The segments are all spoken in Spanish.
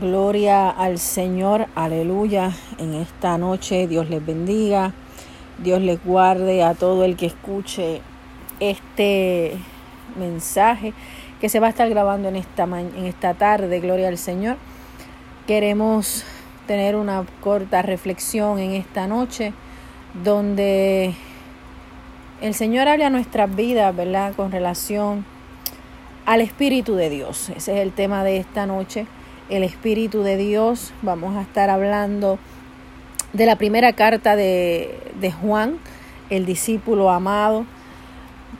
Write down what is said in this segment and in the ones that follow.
Gloria al Señor, aleluya. En esta noche Dios les bendiga, Dios les guarde a todo el que escuche este mensaje que se va a estar grabando en esta, en esta tarde, gloria al Señor. Queremos tener una corta reflexión en esta noche donde el Señor habla a nuestras vidas, ¿verdad? Con relación al Espíritu de Dios. Ese es el tema de esta noche el Espíritu de Dios. Vamos a estar hablando de la primera carta de, de Juan, el discípulo amado,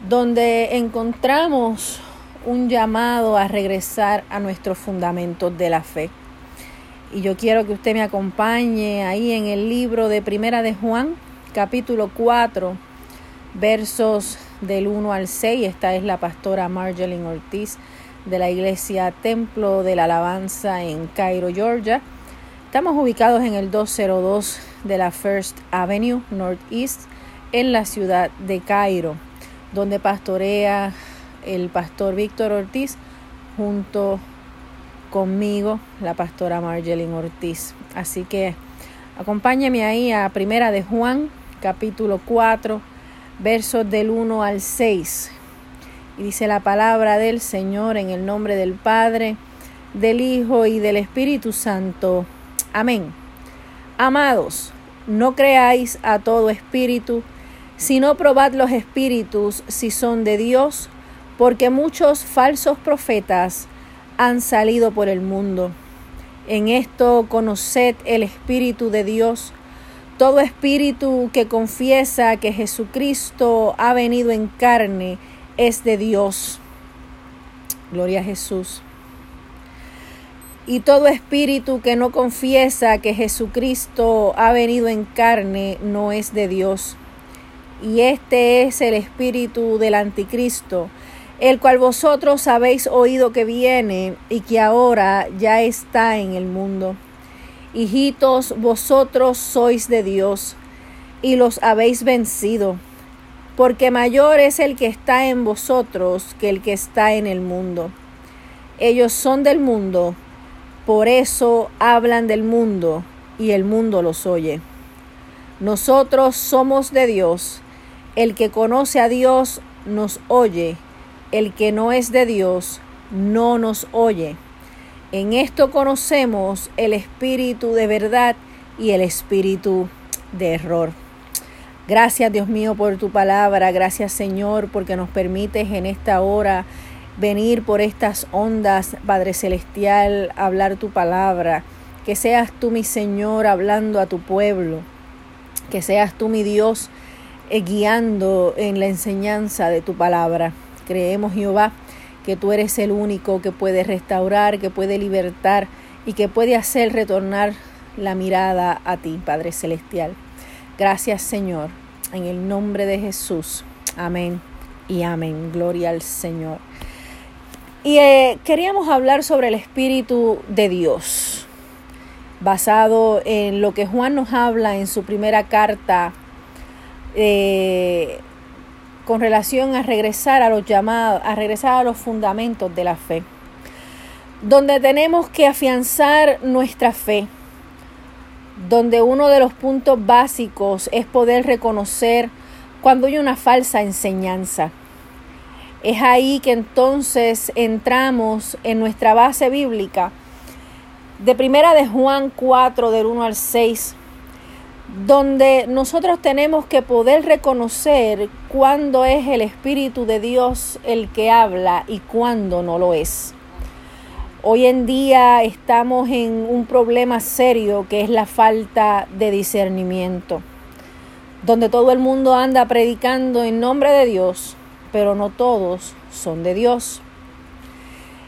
donde encontramos un llamado a regresar a nuestros fundamentos de la fe. Y yo quiero que usted me acompañe ahí en el libro de Primera de Juan, capítulo 4, versos del 1 al 6. Esta es la pastora Marjolin Ortiz de la iglesia Templo de la Alabanza en Cairo, Georgia. Estamos ubicados en el 202 de la First Avenue Northeast en la ciudad de Cairo, donde pastorea el pastor Víctor Ortiz junto conmigo, la pastora Marjeline Ortiz. Así que acompáñeme ahí a Primera de Juan, capítulo 4, versos del 1 al 6. Y dice la palabra del Señor en el nombre del Padre, del Hijo y del Espíritu Santo. Amén. Amados, no creáis a todo espíritu, sino probad los espíritus si son de Dios, porque muchos falsos profetas han salido por el mundo. En esto conoced el Espíritu de Dios. Todo espíritu que confiesa que Jesucristo ha venido en carne, es de Dios. Gloria a Jesús. Y todo espíritu que no confiesa que Jesucristo ha venido en carne no es de Dios. Y este es el espíritu del anticristo, el cual vosotros habéis oído que viene y que ahora ya está en el mundo. Hijitos, vosotros sois de Dios y los habéis vencido porque mayor es el que está en vosotros que el que está en el mundo. Ellos son del mundo, por eso hablan del mundo y el mundo los oye. Nosotros somos de Dios, el que conoce a Dios nos oye, el que no es de Dios no nos oye. En esto conocemos el espíritu de verdad y el espíritu de error. Gracias Dios mío por tu palabra, gracias Señor porque nos permites en esta hora venir por estas ondas, Padre Celestial, hablar tu palabra. Que seas tú mi Señor hablando a tu pueblo, que seas tú mi Dios eh, guiando en la enseñanza de tu palabra. Creemos Jehová que tú eres el único que puede restaurar, que puede libertar y que puede hacer retornar la mirada a ti, Padre Celestial. Gracias Señor, en el nombre de Jesús. Amén y amén. Gloria al Señor. Y eh, queríamos hablar sobre el Espíritu de Dios, basado en lo que Juan nos habla en su primera carta eh, con relación a regresar a los llamados, a regresar a los fundamentos de la fe, donde tenemos que afianzar nuestra fe donde uno de los puntos básicos es poder reconocer cuando hay una falsa enseñanza. Es ahí que entonces entramos en nuestra base bíblica de primera de Juan 4 del 1 al 6, donde nosotros tenemos que poder reconocer cuándo es el Espíritu de Dios el que habla y cuándo no lo es. Hoy en día estamos en un problema serio que es la falta de discernimiento, donde todo el mundo anda predicando en nombre de Dios, pero no todos son de Dios.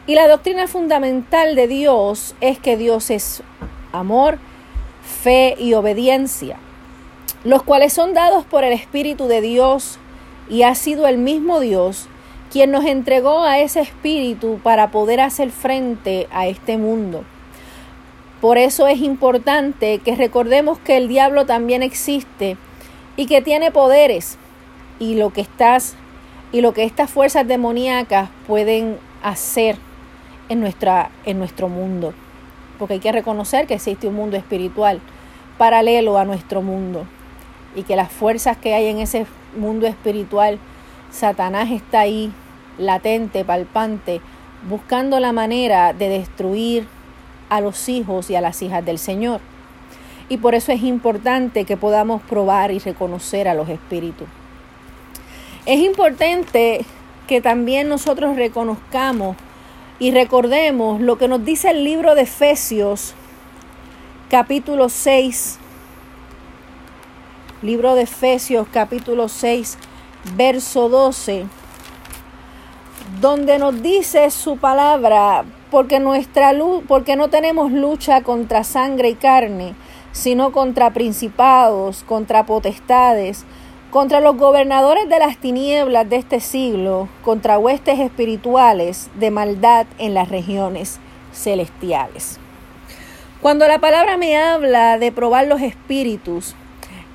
Y la doctrina fundamental de Dios es que Dios es amor, fe y obediencia, los cuales son dados por el Espíritu de Dios y ha sido el mismo Dios quien nos entregó a ese espíritu para poder hacer frente a este mundo. Por eso es importante que recordemos que el diablo también existe y que tiene poderes y lo que estás y lo que estas fuerzas demoníacas pueden hacer en nuestra en nuestro mundo. porque hay que reconocer que existe un mundo espiritual paralelo a nuestro mundo y que las fuerzas que hay en ese mundo espiritual, Satanás está ahí, latente, palpante, buscando la manera de destruir a los hijos y a las hijas del Señor. Y por eso es importante que podamos probar y reconocer a los espíritus. Es importante que también nosotros reconozcamos y recordemos lo que nos dice el libro de Efesios, capítulo 6, libro de Efesios, capítulo 6, verso 12, donde nos dice su palabra, porque nuestra luz, porque no tenemos lucha contra sangre y carne, sino contra principados, contra potestades, contra los gobernadores de las tinieblas de este siglo, contra huestes espirituales de maldad en las regiones celestiales. Cuando la palabra me habla de probar los espíritus,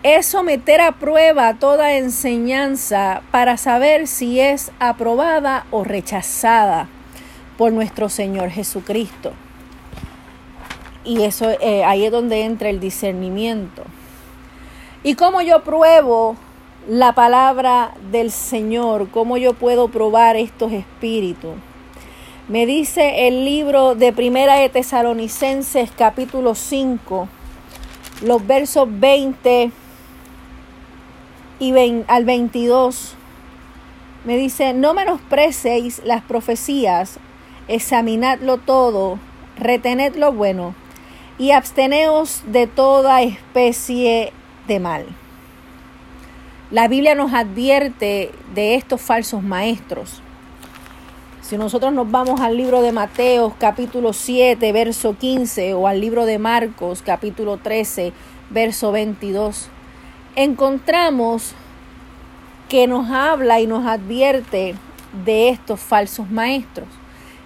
es someter a prueba toda enseñanza para saber si es aprobada o rechazada por nuestro Señor Jesucristo. Y eso eh, ahí es donde entra el discernimiento. ¿Y cómo yo pruebo la palabra del Señor, cómo yo puedo probar estos espíritus. Me dice el libro de Primera de Tesalonicenses capítulo 5, los versos 20 y al 22. Me dice, no menosprecéis las profecías, examinadlo todo, retened lo bueno y absteneos de toda especie de mal. La Biblia nos advierte de estos falsos maestros. Si nosotros nos vamos al libro de Mateo capítulo 7, verso 15 o al libro de Marcos capítulo 13, verso 22, encontramos que nos habla y nos advierte de estos falsos maestros,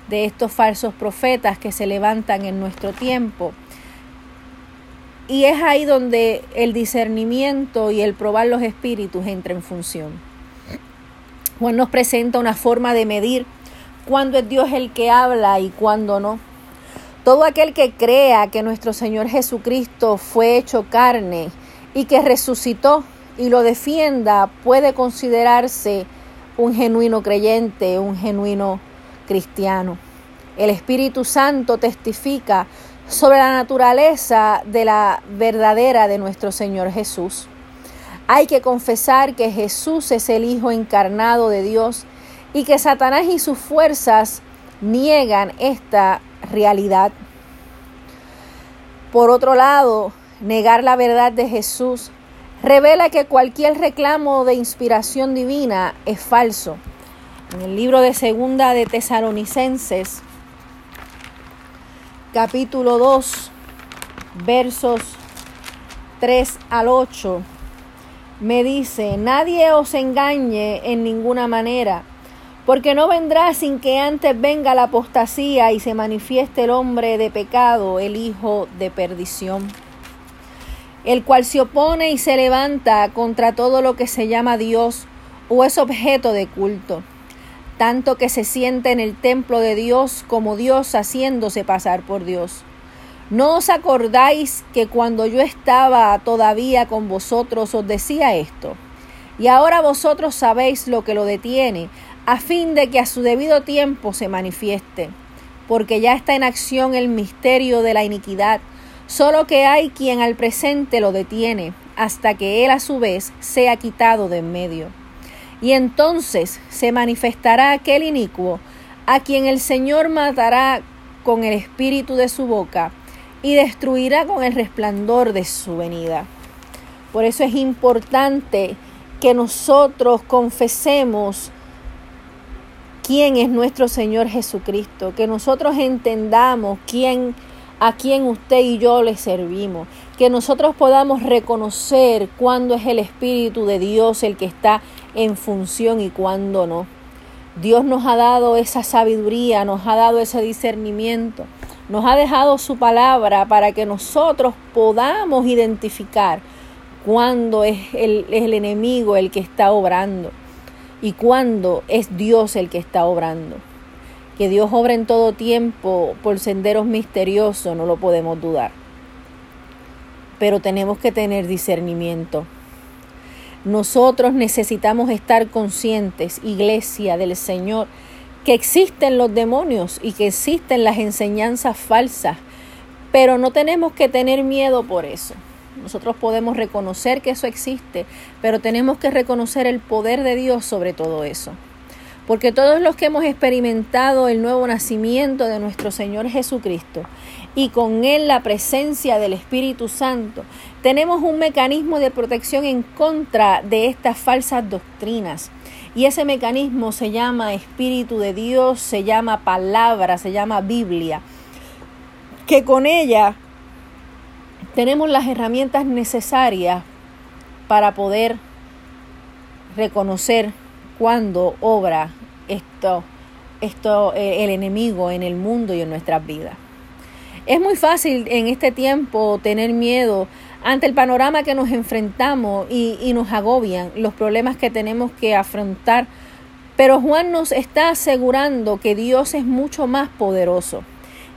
de estos falsos profetas que se levantan en nuestro tiempo y es ahí donde el discernimiento y el probar los espíritus entra en función. Juan nos presenta una forma de medir cuándo es Dios el que habla y cuándo no. Todo aquel que crea que nuestro Señor Jesucristo fue hecho carne y que resucitó y lo defienda puede considerarse un genuino creyente, un genuino cristiano. El Espíritu Santo testifica sobre la naturaleza de la verdadera de nuestro Señor Jesús. Hay que confesar que Jesús es el Hijo encarnado de Dios y que Satanás y sus fuerzas niegan esta realidad. Por otro lado, negar la verdad de Jesús revela que cualquier reclamo de inspiración divina es falso. En el libro de Segunda de Tesalonicenses, capítulo 2, versos 3 al 8, me dice, nadie os engañe en ninguna manera, porque no vendrá sin que antes venga la apostasía y se manifieste el hombre de pecado, el hijo de perdición, el cual se opone y se levanta contra todo lo que se llama Dios o es objeto de culto tanto que se siente en el templo de Dios como Dios haciéndose pasar por Dios. ¿No os acordáis que cuando yo estaba todavía con vosotros os decía esto? Y ahora vosotros sabéis lo que lo detiene, a fin de que a su debido tiempo se manifieste, porque ya está en acción el misterio de la iniquidad, solo que hay quien al presente lo detiene, hasta que él a su vez sea quitado de en medio. Y entonces se manifestará aquel inicuo, a quien el Señor matará con el espíritu de su boca y destruirá con el resplandor de su venida. Por eso es importante que nosotros confesemos quién es nuestro Señor Jesucristo, que nosotros entendamos quién a quién usted y yo le servimos, que nosotros podamos reconocer cuándo es el Espíritu de Dios el que está en función y cuándo no. Dios nos ha dado esa sabiduría, nos ha dado ese discernimiento, nos ha dejado su palabra para que nosotros podamos identificar cuándo es el, el enemigo el que está obrando y cuándo es Dios el que está obrando. Que Dios obra en todo tiempo por senderos misteriosos, no lo podemos dudar. Pero tenemos que tener discernimiento. Nosotros necesitamos estar conscientes, iglesia del Señor, que existen los demonios y que existen las enseñanzas falsas, pero no tenemos que tener miedo por eso. Nosotros podemos reconocer que eso existe, pero tenemos que reconocer el poder de Dios sobre todo eso. Porque todos los que hemos experimentado el nuevo nacimiento de nuestro Señor Jesucristo y con Él la presencia del Espíritu Santo, tenemos un mecanismo de protección en contra de estas falsas doctrinas. Y ese mecanismo se llama Espíritu de Dios, se llama palabra, se llama Biblia. Que con ella tenemos las herramientas necesarias para poder reconocer cuándo obra esto, esto, eh, el enemigo en el mundo y en nuestras vidas. Es muy fácil en este tiempo tener miedo ante el panorama que nos enfrentamos y, nos agobian los problemas que tenemos que afrontar. Pero Juan nos está asegurando que Dios es mucho más poderoso,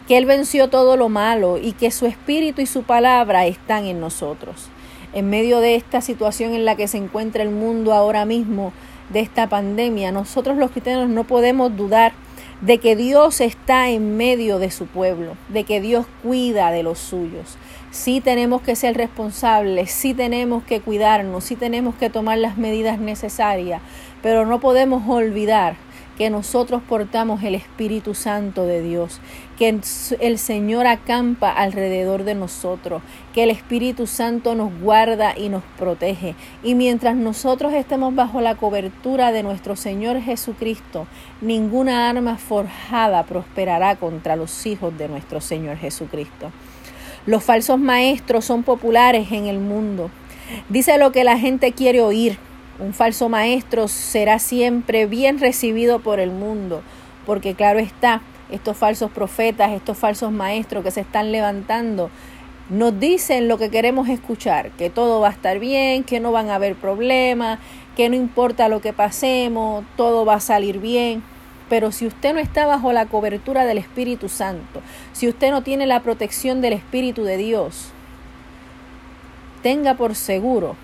que Él venció todo lo malo y que su espíritu y su palabra están en nosotros. En medio de esta situación en la que se encuentra el mundo ahora mismo, de esta pandemia, nosotros los cristianos no podemos dudar de que Dios está en medio de su pueblo, de que Dios cuida de los suyos. Sí tenemos que ser responsables, sí tenemos que cuidarnos, sí tenemos que tomar las medidas necesarias, pero no podemos olvidar que nosotros portamos el Espíritu Santo de Dios, que el Señor acampa alrededor de nosotros, que el Espíritu Santo nos guarda y nos protege. Y mientras nosotros estemos bajo la cobertura de nuestro Señor Jesucristo, ninguna arma forjada prosperará contra los hijos de nuestro Señor Jesucristo. Los falsos maestros son populares en el mundo. Dice lo que la gente quiere oír un falso maestro será siempre bien recibido por el mundo, porque claro está, estos falsos profetas, estos falsos maestros que se están levantando, nos dicen lo que queremos escuchar, que todo va a estar bien, que no van a haber problemas, que no importa lo que pasemos, todo va a salir bien. Pero si usted no está bajo la cobertura del Espíritu Santo, si usted no tiene la protección del Espíritu de Dios, tenga por seguro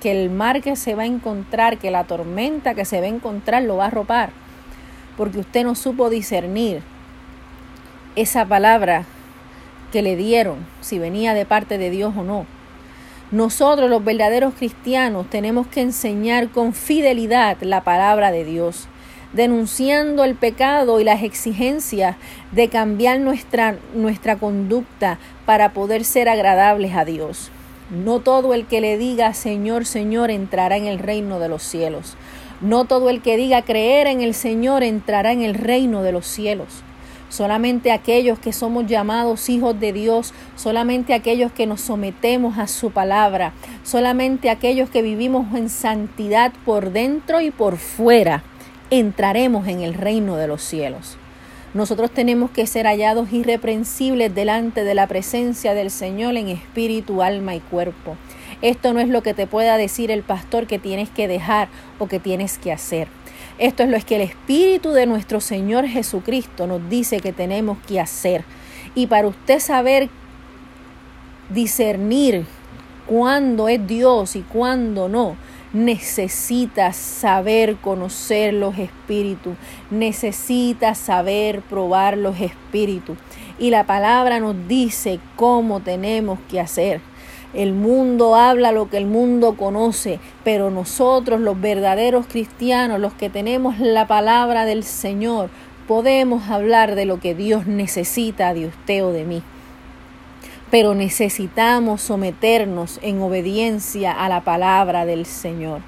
que el mar que se va a encontrar, que la tormenta que se va a encontrar lo va a arropar, porque usted no supo discernir esa palabra que le dieron, si venía de parte de Dios o no. Nosotros los verdaderos cristianos tenemos que enseñar con fidelidad la palabra de Dios, denunciando el pecado y las exigencias de cambiar nuestra, nuestra conducta para poder ser agradables a Dios. No todo el que le diga Señor, Señor entrará en el reino de los cielos. No todo el que diga creer en el Señor entrará en el reino de los cielos. Solamente aquellos que somos llamados hijos de Dios, solamente aquellos que nos sometemos a su palabra, solamente aquellos que vivimos en santidad por dentro y por fuera, entraremos en el reino de los cielos. Nosotros tenemos que ser hallados irreprensibles delante de la presencia del Señor en espíritu, alma y cuerpo. Esto no es lo que te pueda decir el pastor que tienes que dejar o que tienes que hacer. Esto es lo que el Espíritu de nuestro Señor Jesucristo nos dice que tenemos que hacer. Y para usted saber discernir cuándo es Dios y cuándo no, necesitas saber conocer los espíritus, necesitas saber probar los espíritus. Y la palabra nos dice cómo tenemos que hacer. El mundo habla lo que el mundo conoce, pero nosotros los verdaderos cristianos, los que tenemos la palabra del Señor, podemos hablar de lo que Dios necesita de usted o de mí pero necesitamos someternos en obediencia a la palabra del Señor.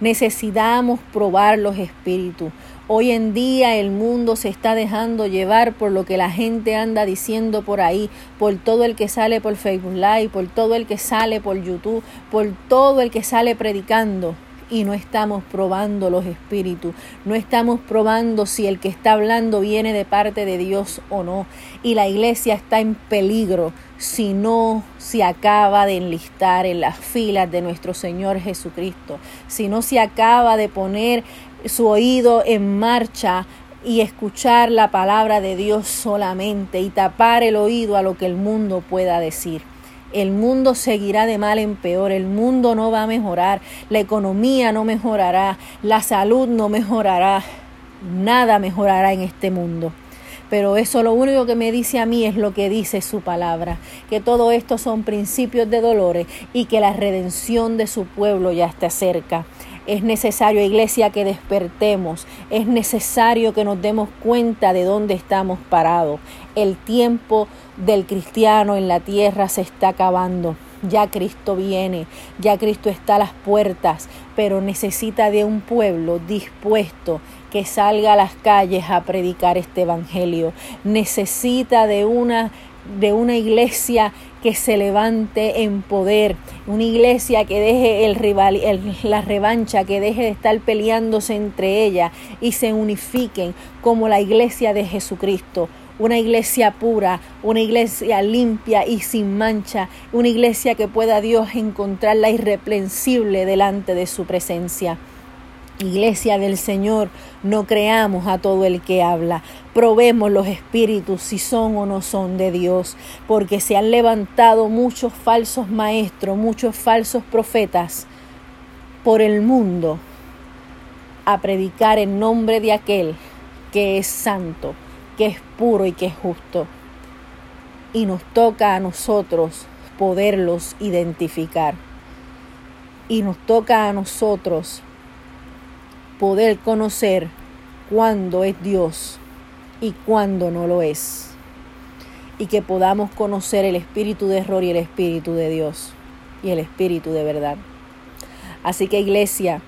Necesitamos probar los espíritus. Hoy en día el mundo se está dejando llevar por lo que la gente anda diciendo por ahí, por todo el que sale por Facebook Live, por todo el que sale por YouTube, por todo el que sale predicando y no estamos probando los espíritus, no estamos probando si el que está hablando viene de parte de Dios o no. Y la iglesia está en peligro si no se acaba de enlistar en las filas de nuestro Señor Jesucristo, si no se acaba de poner su oído en marcha y escuchar la palabra de Dios solamente y tapar el oído a lo que el mundo pueda decir. El mundo seguirá de mal en peor, el mundo no va a mejorar, la economía no mejorará, la salud no mejorará, nada mejorará en este mundo. Pero eso lo único que me dice a mí es lo que dice su palabra, que todo esto son principios de dolores y que la redención de su pueblo ya está cerca. Es necesario, iglesia, que despertemos. Es necesario que nos demos cuenta de dónde estamos parados. El tiempo del cristiano en la tierra se está acabando. Ya Cristo viene, ya Cristo está a las puertas, pero necesita de un pueblo dispuesto que salga a las calles a predicar este evangelio. Necesita de una de una iglesia que se levante en poder, una iglesia que deje el rival, la revancha, que deje de estar peleándose entre ellas y se unifiquen como la iglesia de Jesucristo, una iglesia pura, una iglesia limpia y sin mancha, una iglesia que pueda Dios encontrarla irreprensible delante de su presencia. Iglesia del Señor, no creamos a todo el que habla. Probemos los espíritus si son o no son de Dios, porque se han levantado muchos falsos maestros, muchos falsos profetas por el mundo a predicar en nombre de aquel que es santo, que es puro y que es justo. Y nos toca a nosotros poderlos identificar. Y nos toca a nosotros poder conocer cuándo es Dios y cuándo no lo es. Y que podamos conocer el espíritu de error y el espíritu de Dios y el espíritu de verdad. Así que iglesia,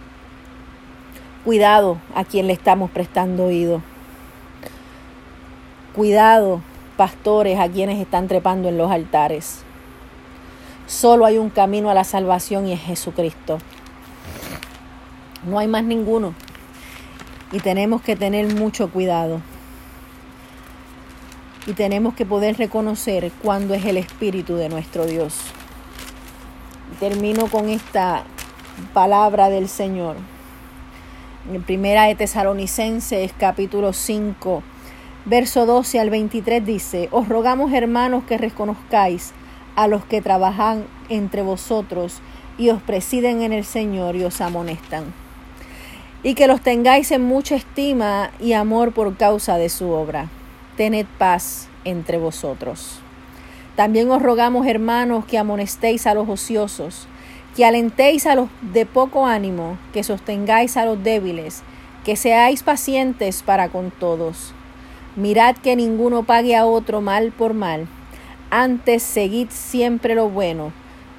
cuidado a quien le estamos prestando oído. Cuidado, pastores, a quienes están trepando en los altares. Solo hay un camino a la salvación y es Jesucristo. No hay más ninguno. Y tenemos que tener mucho cuidado. Y tenemos que poder reconocer cuándo es el Espíritu de nuestro Dios. Termino con esta palabra del Señor. En primera de Tesalonicenses capítulo 5, verso 12 al 23 dice, Os rogamos hermanos que reconozcáis a los que trabajan entre vosotros y os presiden en el Señor y os amonestan y que los tengáis en mucha estima y amor por causa de su obra. Tened paz entre vosotros. También os rogamos, hermanos, que amonestéis a los ociosos, que alentéis a los de poco ánimo, que sostengáis a los débiles, que seáis pacientes para con todos. Mirad que ninguno pague a otro mal por mal, antes seguid siempre lo bueno,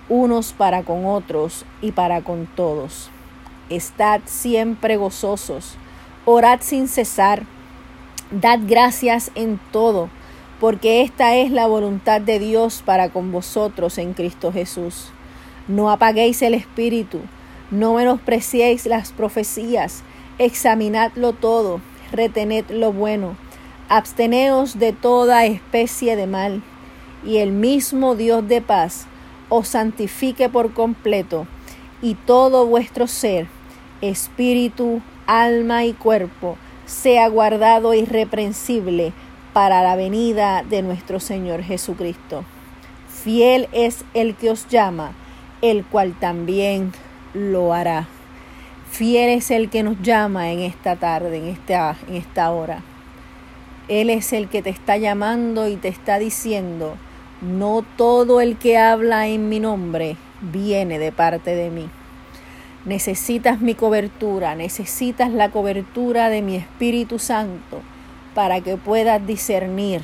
unos para con otros y para con todos estad siempre gozosos, orad sin cesar, dad gracias en todo, porque esta es la voluntad de Dios para con vosotros en Cristo Jesús. No apaguéis el espíritu, no menospreciéis las profecías, examinadlo todo, retened lo bueno, absteneos de toda especie de mal, y el mismo Dios de paz os santifique por completo, y todo vuestro ser, espíritu, alma y cuerpo, sea guardado irreprensible para la venida de nuestro Señor Jesucristo. Fiel es el que os llama, el cual también lo hará. Fiel es el que nos llama en esta tarde, en esta, en esta hora. Él es el que te está llamando y te está diciendo, no todo el que habla en mi nombre viene de parte de mí. Necesitas mi cobertura, necesitas la cobertura de mi Espíritu Santo para que puedas discernir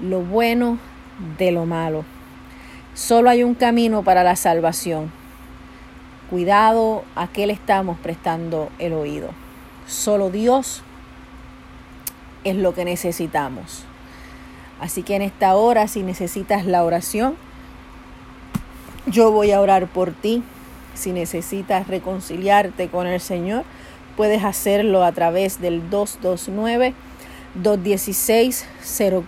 lo bueno de lo malo. Solo hay un camino para la salvación. Cuidado a qué le estamos prestando el oído. Solo Dios es lo que necesitamos. Así que en esta hora, si necesitas la oración, yo voy a orar por ti si necesitas reconciliarte con el Señor, puedes hacerlo a través del 229 216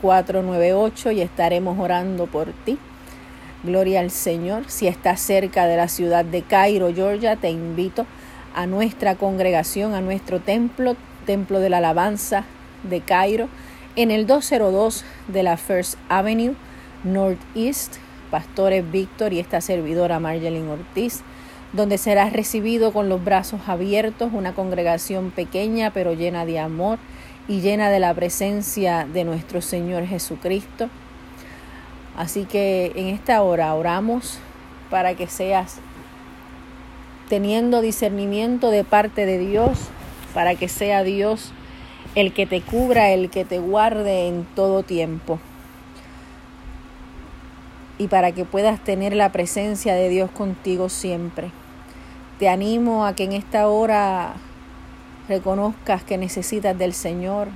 0498 y estaremos orando por ti. Gloria al Señor. Si estás cerca de la ciudad de Cairo, Georgia, te invito a nuestra congregación, a nuestro templo, templo de la alabanza, de Cairo, en el 202 de la First Avenue, Northeast, Pastores Víctor y esta servidora Marjeline Ortiz, donde serás recibido con los brazos abiertos, una congregación pequeña pero llena de amor y llena de la presencia de nuestro Señor Jesucristo. Así que en esta hora oramos para que seas teniendo discernimiento de parte de Dios, para que sea Dios el que te cubra, el que te guarde en todo tiempo. Y para que puedas tener la presencia de Dios contigo siempre. Te animo a que en esta hora reconozcas que necesitas del Señor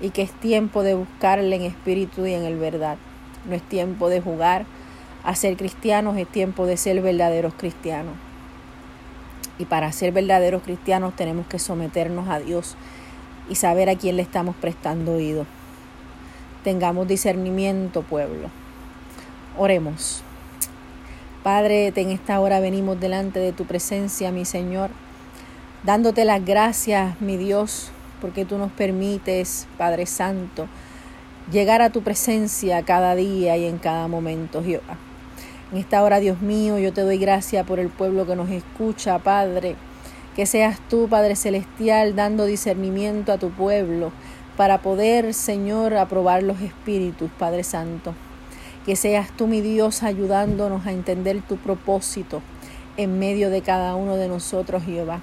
y que es tiempo de buscarle en espíritu y en el verdad. No es tiempo de jugar a ser cristianos, es tiempo de ser verdaderos cristianos. Y para ser verdaderos cristianos tenemos que someternos a Dios y saber a quién le estamos prestando oído. Tengamos discernimiento, pueblo. Oremos. Padre, en esta hora venimos delante de tu presencia, mi Señor, dándote las gracias, mi Dios, porque tú nos permites, Padre Santo, llegar a tu presencia cada día y en cada momento, Jehová. En esta hora, Dios mío, yo te doy gracias por el pueblo que nos escucha, Padre. Que seas tú, Padre Celestial, dando discernimiento a tu pueblo para poder, Señor, aprobar los espíritus, Padre Santo. Que seas tú, mi Dios, ayudándonos a entender tu propósito en medio de cada uno de nosotros, Jehová.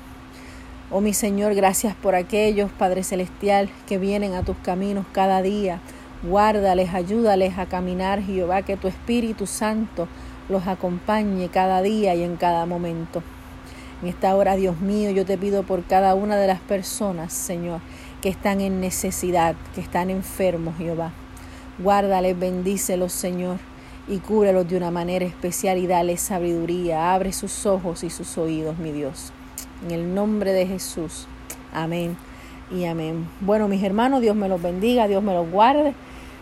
Oh mi Señor, gracias por aquellos, Padre Celestial, que vienen a tus caminos cada día. Guárdales, ayúdales a caminar, Jehová, que tu Espíritu Santo los acompañe cada día y en cada momento. En esta hora, Dios mío, yo te pido por cada una de las personas, Señor, que están en necesidad, que están enfermos, Jehová. Guárdales, bendícelos, Señor, y cúbrelos de una manera especial y dale sabiduría. Abre sus ojos y sus oídos, mi Dios. En el nombre de Jesús. Amén y amén. Bueno, mis hermanos, Dios me los bendiga, Dios me los guarde.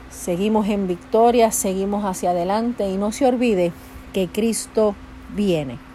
Seguimos en victoria, seguimos hacia adelante y no se olvide que Cristo viene.